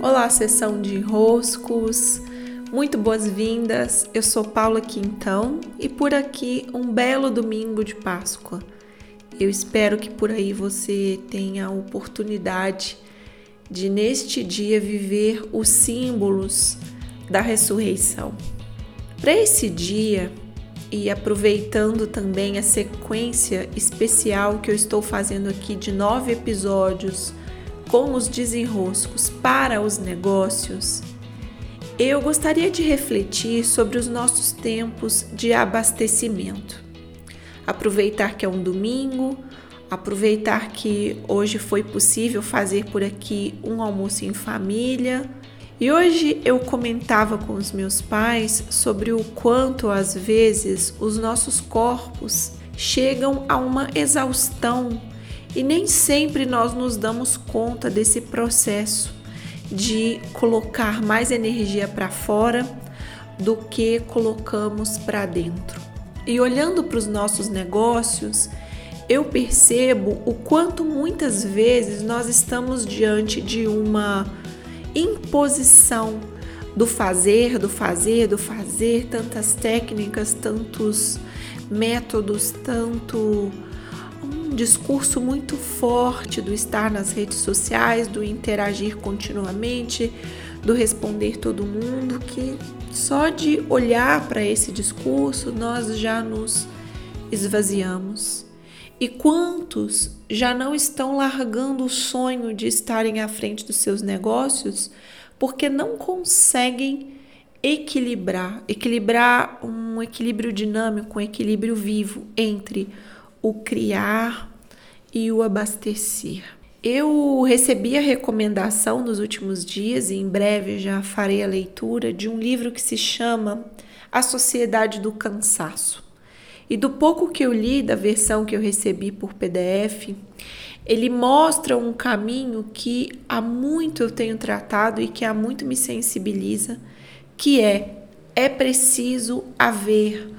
Olá, sessão de roscos. Muito boas-vindas. Eu sou Paula Quintão e por aqui um belo domingo de Páscoa. Eu espero que por aí você tenha a oportunidade de neste dia viver os símbolos da ressurreição. Para esse dia, e aproveitando também a sequência especial que eu estou fazendo aqui de nove episódios com os desenroscos para os negócios, eu gostaria de refletir sobre os nossos tempos de abastecimento. Aproveitar que é um domingo, aproveitar que hoje foi possível fazer por aqui um almoço em família. E hoje eu comentava com os meus pais sobre o quanto às vezes os nossos corpos chegam a uma exaustão e nem sempre nós nos damos conta desse processo de colocar mais energia para fora do que colocamos para dentro. E olhando para os nossos negócios, eu percebo o quanto muitas vezes nós estamos diante de uma imposição do fazer, do fazer, do fazer, tantas técnicas, tantos métodos, tanto discurso muito forte do estar nas redes sociais, do interagir continuamente, do responder todo mundo, que só de olhar para esse discurso nós já nos esvaziamos. E quantos já não estão largando o sonho de estarem à frente dos seus negócios porque não conseguem equilibrar, equilibrar um equilíbrio dinâmico, um equilíbrio vivo entre o criar e o abastecer. Eu recebi a recomendação nos últimos dias e em breve já farei a leitura de um livro que se chama A Sociedade do Cansaço. E do pouco que eu li da versão que eu recebi por PDF, ele mostra um caminho que há muito eu tenho tratado e que há muito me sensibiliza, que é é preciso haver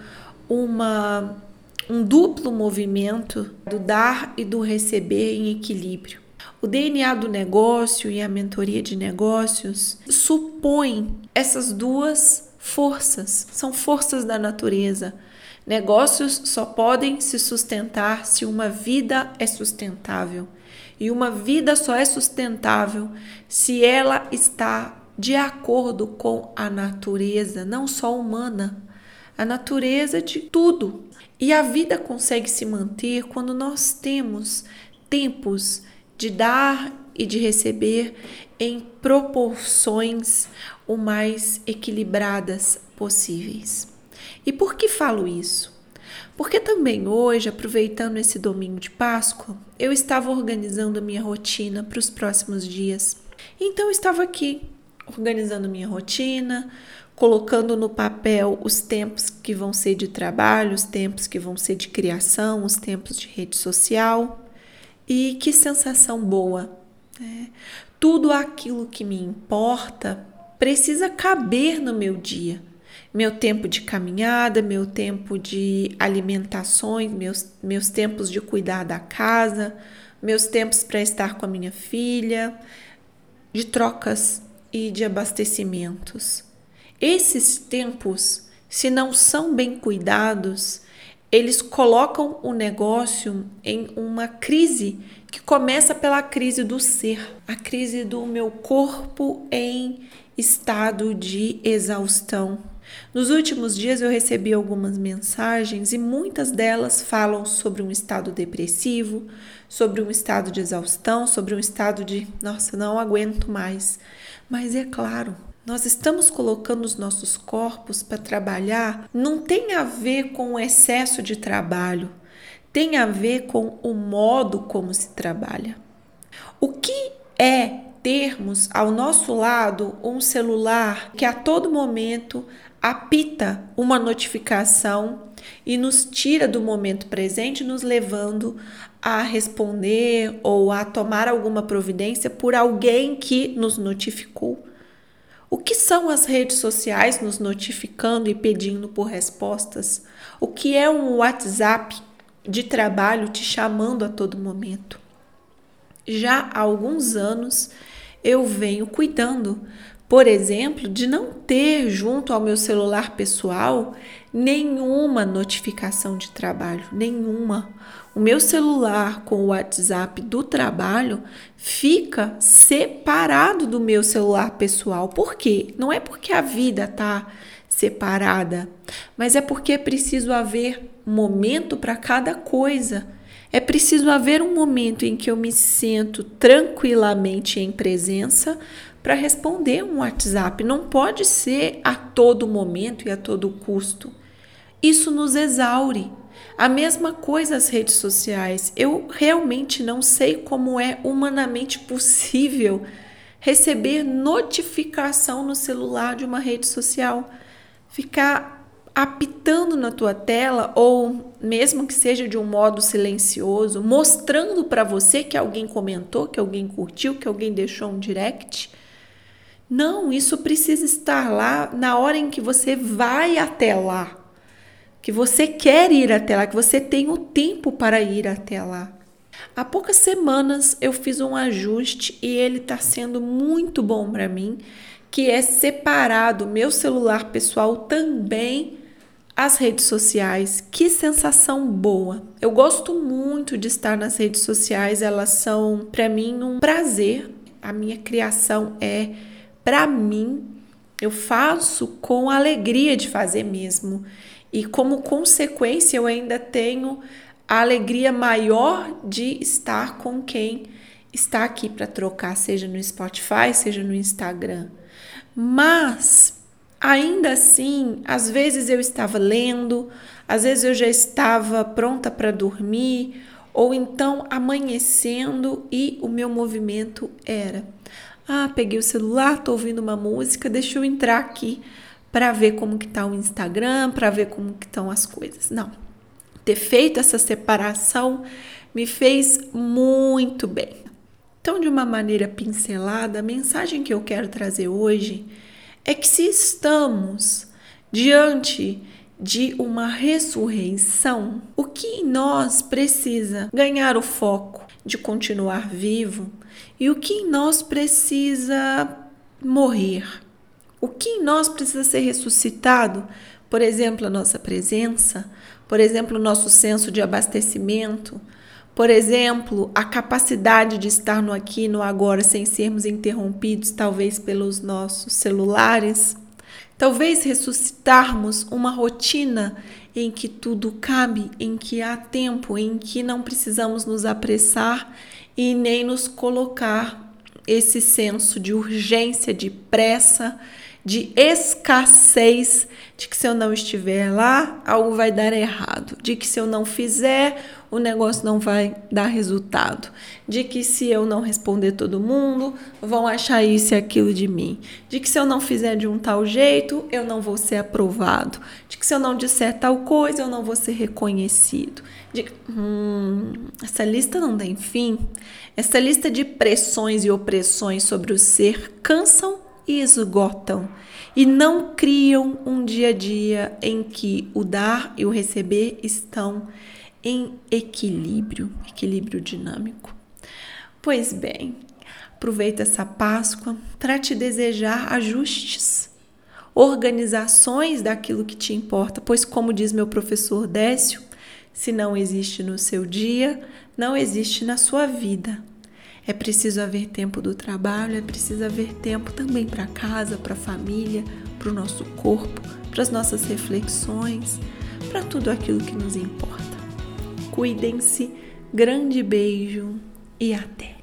uma um duplo movimento do dar e do receber em equilíbrio. O DNA do negócio e a mentoria de negócios supõem essas duas forças, são forças da natureza. Negócios só podem se sustentar se uma vida é sustentável. E uma vida só é sustentável se ela está de acordo com a natureza, não só humana, a natureza de tudo. E a vida consegue se manter quando nós temos tempos de dar e de receber em proporções o mais equilibradas possíveis. E por que falo isso? Porque também hoje, aproveitando esse domingo de Páscoa, eu estava organizando a minha rotina para os próximos dias. Então eu estava aqui organizando minha rotina, colocando no papel os tempos que vão ser de trabalho, os tempos que vão ser de criação, os tempos de rede social. E que sensação boa! Né? Tudo aquilo que me importa precisa caber no meu dia. Meu tempo de caminhada, meu tempo de alimentações, meus, meus tempos de cuidar da casa, meus tempos para estar com a minha filha, de trocas e de abastecimentos. Esses tempos, se não são bem cuidados, eles colocam o negócio em uma crise que começa pela crise do ser, a crise do meu corpo em estado de exaustão. Nos últimos dias eu recebi algumas mensagens e muitas delas falam sobre um estado depressivo, sobre um estado de exaustão, sobre um estado de, nossa, não aguento mais. Mas é claro, nós estamos colocando os nossos corpos para trabalhar, não tem a ver com o excesso de trabalho, tem a ver com o modo como se trabalha. O que é termos ao nosso lado um celular que a todo momento apita uma notificação e nos tira do momento presente, nos levando a responder ou a tomar alguma providência por alguém que nos notificou? O que são as redes sociais nos notificando e pedindo por respostas? O que é um WhatsApp de trabalho te chamando a todo momento? Já há alguns anos eu venho cuidando. Por exemplo, de não ter junto ao meu celular pessoal nenhuma notificação de trabalho, nenhuma. O meu celular com o WhatsApp do trabalho fica separado do meu celular pessoal. Por quê? Não é porque a vida tá separada, mas é porque é preciso haver momento para cada coisa. É preciso haver um momento em que eu me sinto tranquilamente em presença para responder um WhatsApp. Não pode ser a todo momento e a todo custo. Isso nos exaure. A mesma coisa as redes sociais. Eu realmente não sei como é humanamente possível receber notificação no celular de uma rede social. Ficar apitando na tua tela ou mesmo que seja de um modo silencioso, mostrando para você que alguém comentou, que alguém curtiu, que alguém deixou um direct. Não, isso precisa estar lá na hora em que você vai até lá, que você quer ir até lá, que você tem o tempo para ir até lá. Há poucas semanas eu fiz um ajuste e ele está sendo muito bom para mim, que é separar do meu celular pessoal também as redes sociais, que sensação boa. Eu gosto muito de estar nas redes sociais, elas são para mim um prazer. A minha criação é para mim, eu faço com alegria de fazer mesmo. E como consequência, eu ainda tenho a alegria maior de estar com quem está aqui para trocar, seja no Spotify, seja no Instagram. Mas Ainda assim, às vezes eu estava lendo, às vezes eu já estava pronta para dormir, ou então amanhecendo e o meu movimento era: ah, peguei o celular, tô ouvindo uma música, deixa eu entrar aqui para ver como que tá o Instagram, para ver como que estão as coisas. Não. Ter feito essa separação me fez muito bem. Então, de uma maneira pincelada, a mensagem que eu quero trazer hoje é que se estamos diante de uma ressurreição, o que em nós precisa ganhar o foco de continuar vivo e o que em nós precisa morrer? O que em nós precisa ser ressuscitado? Por exemplo, a nossa presença, por exemplo, o nosso senso de abastecimento, por exemplo, a capacidade de estar no aqui no agora sem sermos interrompidos, talvez pelos nossos celulares. Talvez ressuscitarmos uma rotina em que tudo cabe, em que há tempo, em que não precisamos nos apressar e nem nos colocar esse senso de urgência, de pressa, de escassez, de que se eu não estiver lá, algo vai dar errado, de que se eu não fizer, o negócio não vai dar resultado, de que se eu não responder todo mundo, vão achar isso e aquilo de mim, de que se eu não fizer de um tal jeito, eu não vou ser aprovado, de que se eu não disser tal coisa, eu não vou ser reconhecido. De, hum, essa lista não tem fim. Essa lista de pressões e opressões sobre o ser cansam e esgotam e não criam um dia a dia em que o dar e o receber estão em equilíbrio, equilíbrio dinâmico. Pois bem, aproveita essa Páscoa para te desejar ajustes, organizações daquilo que te importa, pois como diz meu professor Décio, se não existe no seu dia, não existe na sua vida. É preciso haver tempo do trabalho, é preciso haver tempo também para casa, para a família, para o nosso corpo, para as nossas reflexões, para tudo aquilo que nos importa. Cuidem-se, grande beijo e até!